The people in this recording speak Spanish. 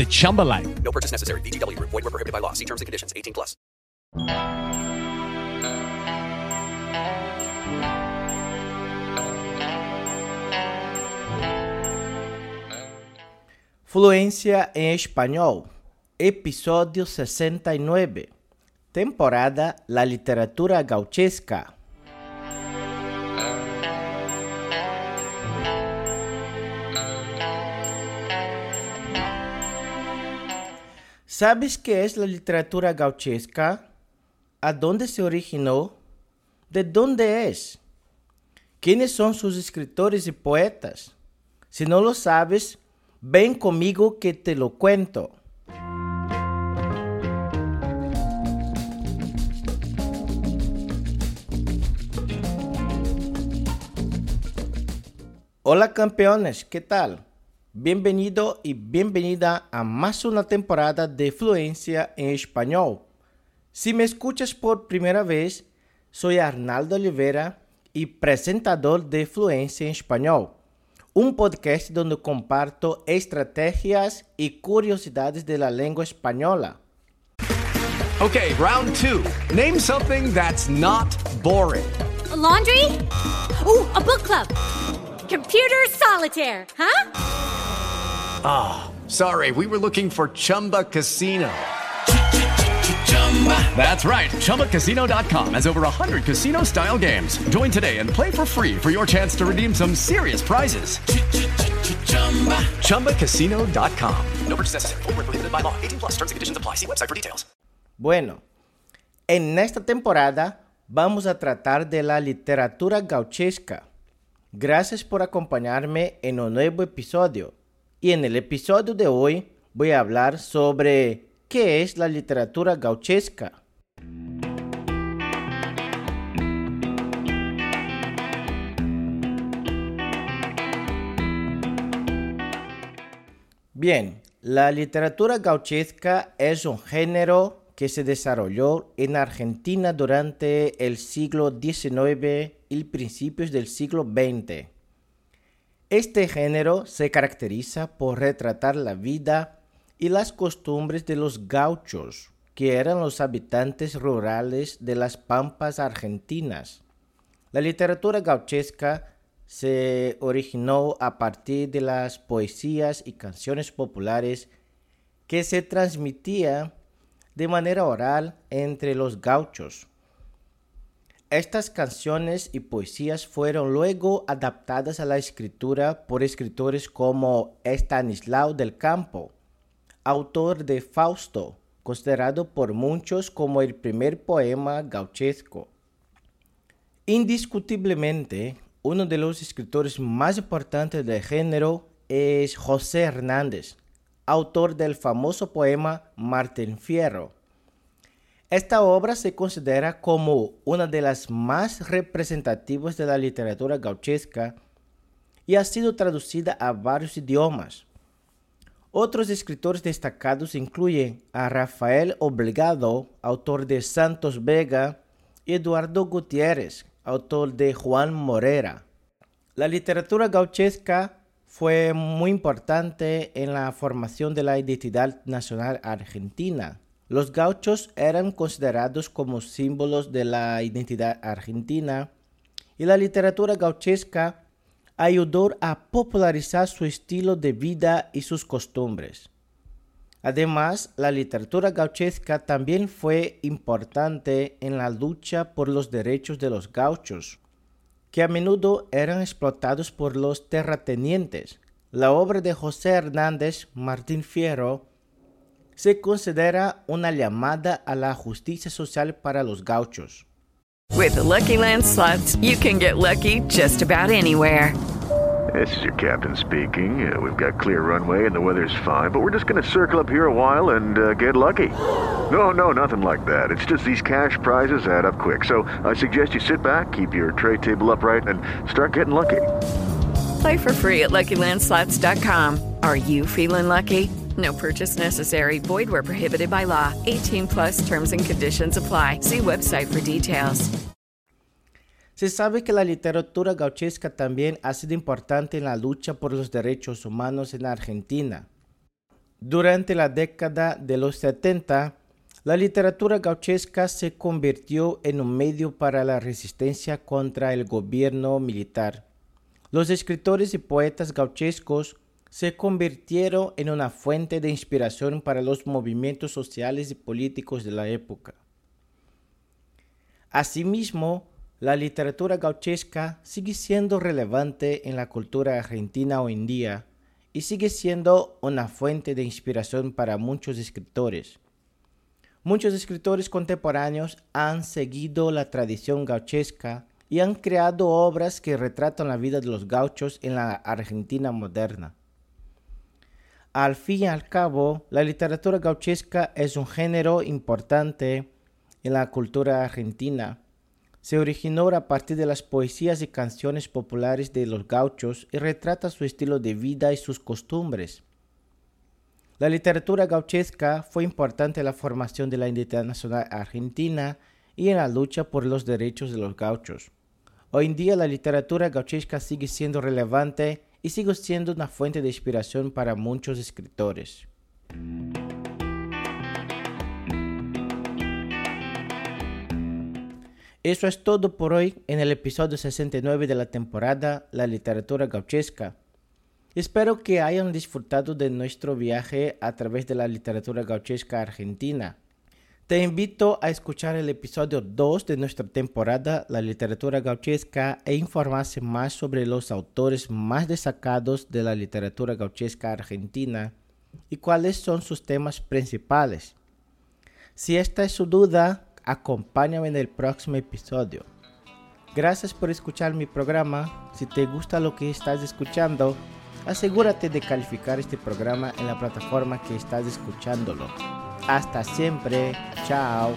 the Chumba life. No purchase necessary. VGW. Void were prohibited by law. See terms and conditions. 18 plus. Fluência em Espanhol. Episódio 69. Temporada La Literatura Gauchesca. ¿Sabes qué es la literatura gauchesca? ¿A dónde se originó? ¿De dónde es? ¿Quiénes son sus escritores y poetas? Si no lo sabes, ven conmigo que te lo cuento. Hola campeones, ¿qué tal? Bienvenido y bienvenida a más una temporada de Fluencia en Español. Si me escuchas por primera vez, soy Arnaldo Oliveira y presentador de Fluencia en Español, un podcast donde comparto estrategias y curiosidades de la lengua española. Okay, round two. Name something that's not boring. A laundry? Ooh, a book club. Computer solitaire, huh? Ah, oh, sorry, we were looking for Chumba Casino. That's right. ChumbaCasino.com has over 100 casino style games. Join today and play for free for your chance to redeem some serious prizes. ChumbaCasino.com. No purchase necessary. Full prohibited by law. 18 plus terms and conditions apply. See website for details. Bueno, en esta temporada vamos a tratar de la literatura gauchesca. Gracias por acompañarme en un nuevo episodio. Y en el episodio de hoy voy a hablar sobre qué es la literatura gauchesca. Bien, la literatura gauchesca es un género que se desarrolló en Argentina durante el siglo XIX y principios del siglo XX. Este género se caracteriza por retratar la vida y las costumbres de los gauchos, que eran los habitantes rurales de las pampas argentinas. La literatura gauchesca se originó a partir de las poesías y canciones populares que se transmitían de manera oral entre los gauchos. Estas canciones y poesías fueron luego adaptadas a la escritura por escritores como Estanislao del Campo, autor de Fausto, considerado por muchos como el primer poema gauchesco. Indiscutiblemente, uno de los escritores más importantes del género es José Hernández, autor del famoso poema Martín Fierro esta obra se considera como una de las más representativas de la literatura gauchesca y ha sido traducida a varios idiomas. Otros escritores destacados incluyen a Rafael Obligado, autor de Santos Vega, y Eduardo Gutiérrez, autor de Juan Morera. La literatura gauchesca fue muy importante en la formación de la identidad nacional argentina los gauchos eran considerados como símbolos de la identidad argentina y la literatura gauchesca ayudó a popularizar su estilo de vida y sus costumbres. Además, la literatura gauchesca también fue importante en la lucha por los derechos de los gauchos, que a menudo eran explotados por los terratenientes. La obra de José Hernández Martín Fierro se considera una llamada a la justicia social para los gauchos. With the Lucky Land slots, you can get lucky just about anywhere. This is your captain speaking. Uh, we've got clear runway and the weather's fine, but we're just going to circle up here a while and uh, get lucky. No, no, nothing like that. It's just these cash prizes add up quick. So I suggest you sit back, keep your tray table upright, and start getting lucky. Play for free at LuckyLandSlots.com. Are you feeling lucky? No purchase necessary. Void where prohibited by law. 18 plus terms and conditions apply. See website for details. Se sabe que la literatura gauchesca también ha sido importante en la lucha por los derechos humanos en Argentina. Durante la década de los 70, la literatura gauchesca se convirtió en un medio para la resistencia contra el gobierno militar. Los escritores y poetas gauchescos se convirtieron en una fuente de inspiración para los movimientos sociales y políticos de la época. Asimismo, la literatura gauchesca sigue siendo relevante en la cultura argentina hoy en día y sigue siendo una fuente de inspiración para muchos escritores. Muchos escritores contemporáneos han seguido la tradición gauchesca y han creado obras que retratan la vida de los gauchos en la Argentina moderna. Al fin y al cabo, la literatura gauchesca es un género importante en la cultura argentina se originó a partir de las poesías y canciones populares de los gauchos y retrata su estilo de vida y sus costumbres. La literatura gauchesca fue importante en la formación de la identidad nacional argentina y en la lucha por los derechos de los gauchos. Hoy en día la literatura gauchesca sigue siendo relevante y sigue siendo una fuente de inspiración para muchos escritores. Eso es todo por hoy en el episodio 69 de la temporada La literatura gauchesca. Espero que hayan disfrutado de nuestro viaje a través de la literatura gauchesca argentina. Te invito a escuchar el episodio 2 de nuestra temporada La literatura gauchesca e informarse más sobre los autores más destacados de la literatura gauchesca argentina y cuáles son sus temas principales. Si esta es su duda, acompáñame en el próximo episodio. Gracias por escuchar mi programa. Si te gusta lo que estás escuchando, asegúrate de calificar este programa en la plataforma que estás escuchándolo. Hasta siempre. Chao.